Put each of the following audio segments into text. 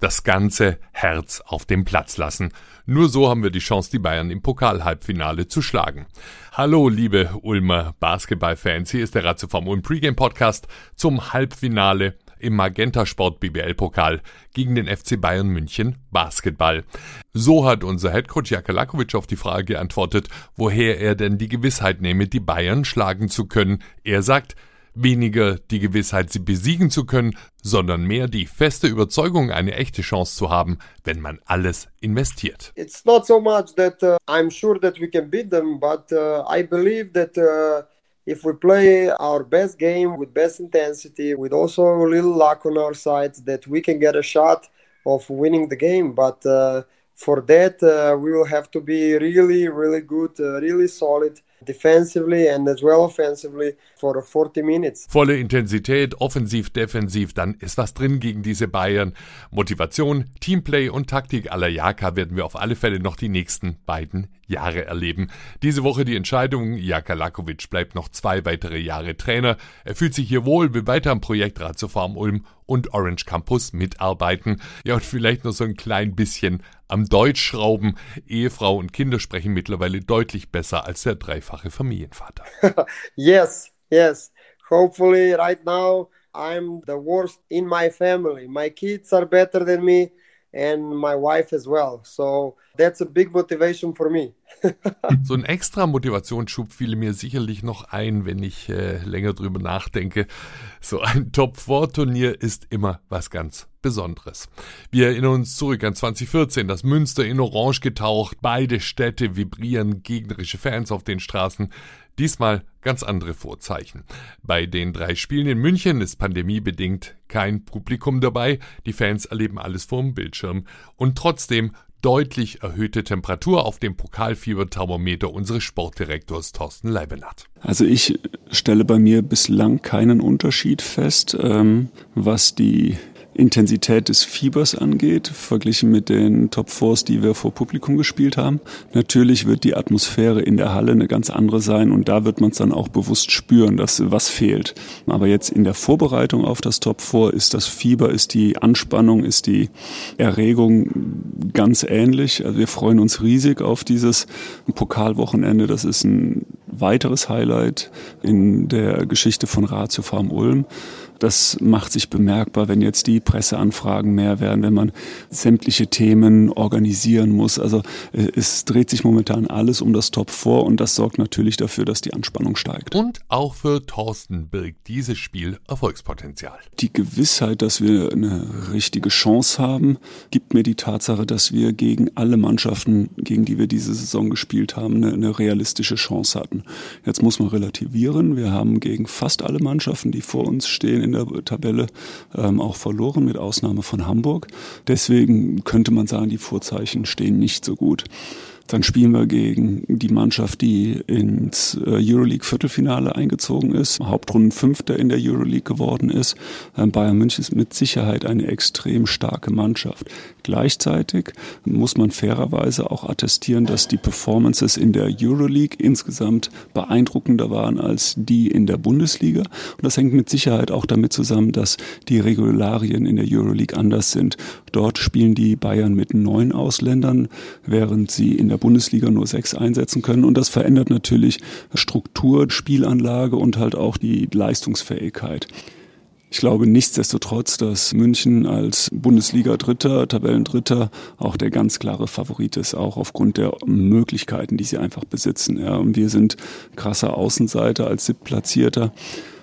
das ganze Herz auf dem Platz lassen. Nur so haben wir die Chance, die Bayern im Pokal-Halbfinale zu schlagen. Hallo, liebe Ulmer Basketballfans. Hier ist der Ratiofarm Ulm Pregame Podcast zum Halbfinale im Magenta Sport BBL Pokal gegen den FC Bayern München Basketball. So hat unser Headcoach Jakalakovic auf die Frage geantwortet, woher er denn die Gewissheit nehme, die Bayern schlagen zu können. Er sagt, weniger die Gewissheit, sie besiegen zu können, sondern mehr die feste Überzeugung, eine echte Chance zu haben, wenn man alles investiert. It's not so much that uh, I'm sure that we can beat them, but uh, I believe that uh, if we play our best game with best intensity, with also a little luck on our side, that we can get a shot of winning the game. But uh, for that, uh, we will have to be really, really good, uh, really solid defensively and as well offensively for 40 minutes. Volle Intensität, offensiv, defensiv, dann ist was drin gegen diese Bayern. Motivation, Teamplay und Taktik aller Jaka werden wir auf alle Fälle noch die nächsten beiden Jahre erleben. Diese Woche die Entscheidung, Jaka Lakovic bleibt noch zwei weitere Jahre Trainer. Er fühlt sich hier wohl, will weiter am Projekt Rad Farm Ulm und Orange Campus mitarbeiten. Ja, und vielleicht noch so ein klein bisschen am Deutschschrauben. Ehefrau und Kinder sprechen mittlerweile deutlich besser als der dreifache Familienvater. yes, yes. Hopefully right now I'm the worst in my family. My kids are better than me and my wife as well. So that's a big motivation for me. so ein extra Motivationsschub fiel mir sicherlich noch ein, wenn ich äh, länger drüber nachdenke. So ein Top-4-Turnier ist immer was ganz Besonderes. Wir erinnern uns zurück an 2014, das Münster in Orange getaucht, beide Städte vibrieren, gegnerische Fans auf den Straßen. Diesmal ganz andere Vorzeichen. Bei den drei Spielen in München ist pandemiebedingt kein Publikum dabei, die Fans erleben alles vorm Bildschirm und trotzdem deutlich erhöhte Temperatur auf dem Pokalfieberthermometer unseres Sportdirektors Thorsten Leibenhardt. Also ich stelle bei mir bislang keinen Unterschied fest, ähm, was die Intensität des Fiebers angeht, verglichen mit den Top Fours, die wir vor Publikum gespielt haben. Natürlich wird die Atmosphäre in der Halle eine ganz andere sein und da wird man es dann auch bewusst spüren, dass was fehlt. Aber jetzt in der Vorbereitung auf das Top Four ist das Fieber, ist die Anspannung, ist die Erregung ganz ähnlich. Also wir freuen uns riesig auf dieses Pokalwochenende. Das ist ein weiteres Highlight in der Geschichte von Ratio Farm Ulm. Das macht sich bemerkbar, wenn jetzt die Presseanfragen mehr werden, wenn man sämtliche Themen organisieren muss. Also äh, es dreht sich momentan alles um das Top 4 und das sorgt natürlich dafür, dass die Anspannung steigt. Und auch für Thorsten birgt dieses Spiel Erfolgspotenzial. Die Gewissheit, dass wir eine richtige Chance haben, gibt mir die Tatsache, dass wir gegen alle Mannschaften, gegen die wir diese Saison gespielt haben, eine, eine realistische Chance hatten. Jetzt muss man relativieren. Wir haben gegen fast alle Mannschaften, die vor uns stehen, in der Tabelle ähm, auch verloren, mit Ausnahme von Hamburg. Deswegen könnte man sagen, die Vorzeichen stehen nicht so gut. Dann spielen wir gegen die Mannschaft, die ins äh, Euroleague Viertelfinale eingezogen ist, Hauptrundenfünfter in der Euroleague geworden ist. Ähm, Bayern München ist mit Sicherheit eine extrem starke Mannschaft. Gleichzeitig muss man fairerweise auch attestieren, dass die Performances in der Euroleague insgesamt beeindruckender waren als die in der Bundesliga. Und das hängt mit Sicherheit auch damit zusammen, dass die Regularien in der Euroleague anders sind. Dort spielen die Bayern mit neun Ausländern, während sie in der Bundesliga nur sechs einsetzen können. Und das verändert natürlich Struktur, Spielanlage und halt auch die Leistungsfähigkeit. Ich glaube nichtsdestotrotz, dass München als Bundesliga-Dritter, Tabellendritter auch der ganz klare Favorit ist, auch aufgrund der Möglichkeiten, die sie einfach besitzen. Ja, wir sind krasser Außenseiter als Siebtplatzierter.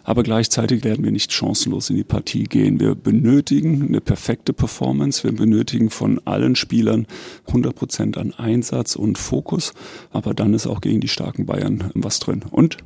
Aber gleichzeitig werden wir nicht chancenlos in die Partie gehen. Wir benötigen eine perfekte Performance. Wir benötigen von allen Spielern 100 Prozent an Einsatz und Fokus. Aber dann ist auch gegen die starken Bayern was drin. Und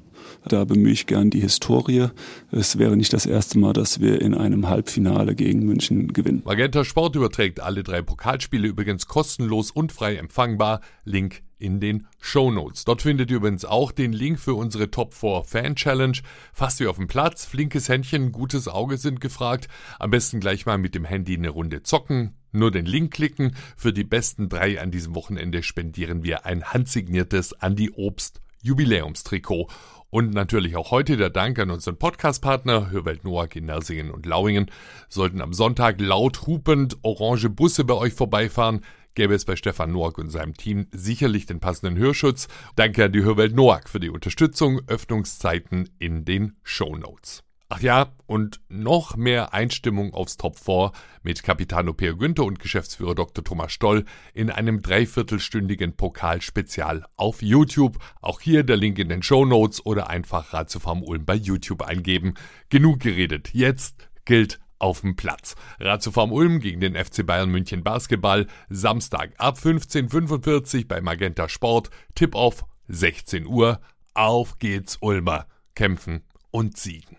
da bemühe ich gern die Historie. Es wäre nicht das erste Mal, dass wir in einem Halbfinale gegen München gewinnen. Magenta Sport überträgt alle drei Pokalspiele übrigens kostenlos und frei empfangbar. Link in den Show Notes. Dort findet ihr übrigens auch den Link für unsere Top 4 Fan Challenge. Fast wie auf dem Platz, flinkes Händchen, gutes Auge sind gefragt. Am besten gleich mal mit dem Handy eine Runde zocken. Nur den Link klicken. Für die besten drei an diesem Wochenende spendieren wir ein handsigniertes Andi Obst Jubiläumstrikot. Und natürlich auch heute der Dank an unseren Podcastpartner Hörwelt Noack in Nersingen und Lauingen. Sollten am Sonntag laut hupend orange Busse bei euch vorbeifahren, gäbe es bei Stefan Noack und seinem Team sicherlich den passenden Hörschutz. Danke an die Hörwelt Noack für die Unterstützung. Öffnungszeiten in den Show Notes. Ach ja, und noch mehr Einstimmung aufs Top 4 mit Capitano Peer Günther und Geschäftsführer Dr. Thomas Stoll in einem dreiviertelstündigen Pokalspezial auf YouTube. Auch hier der Link in den Show Notes oder einfach Ratiofarm Ulm bei YouTube eingeben. Genug geredet. Jetzt gilt auf dem Platz. Ratiofarm Ulm gegen den FC Bayern München Basketball. Samstag ab 15.45 bei Magenta Sport. Tip-Off 16 Uhr. Auf geht's Ulmer. Kämpfen und siegen.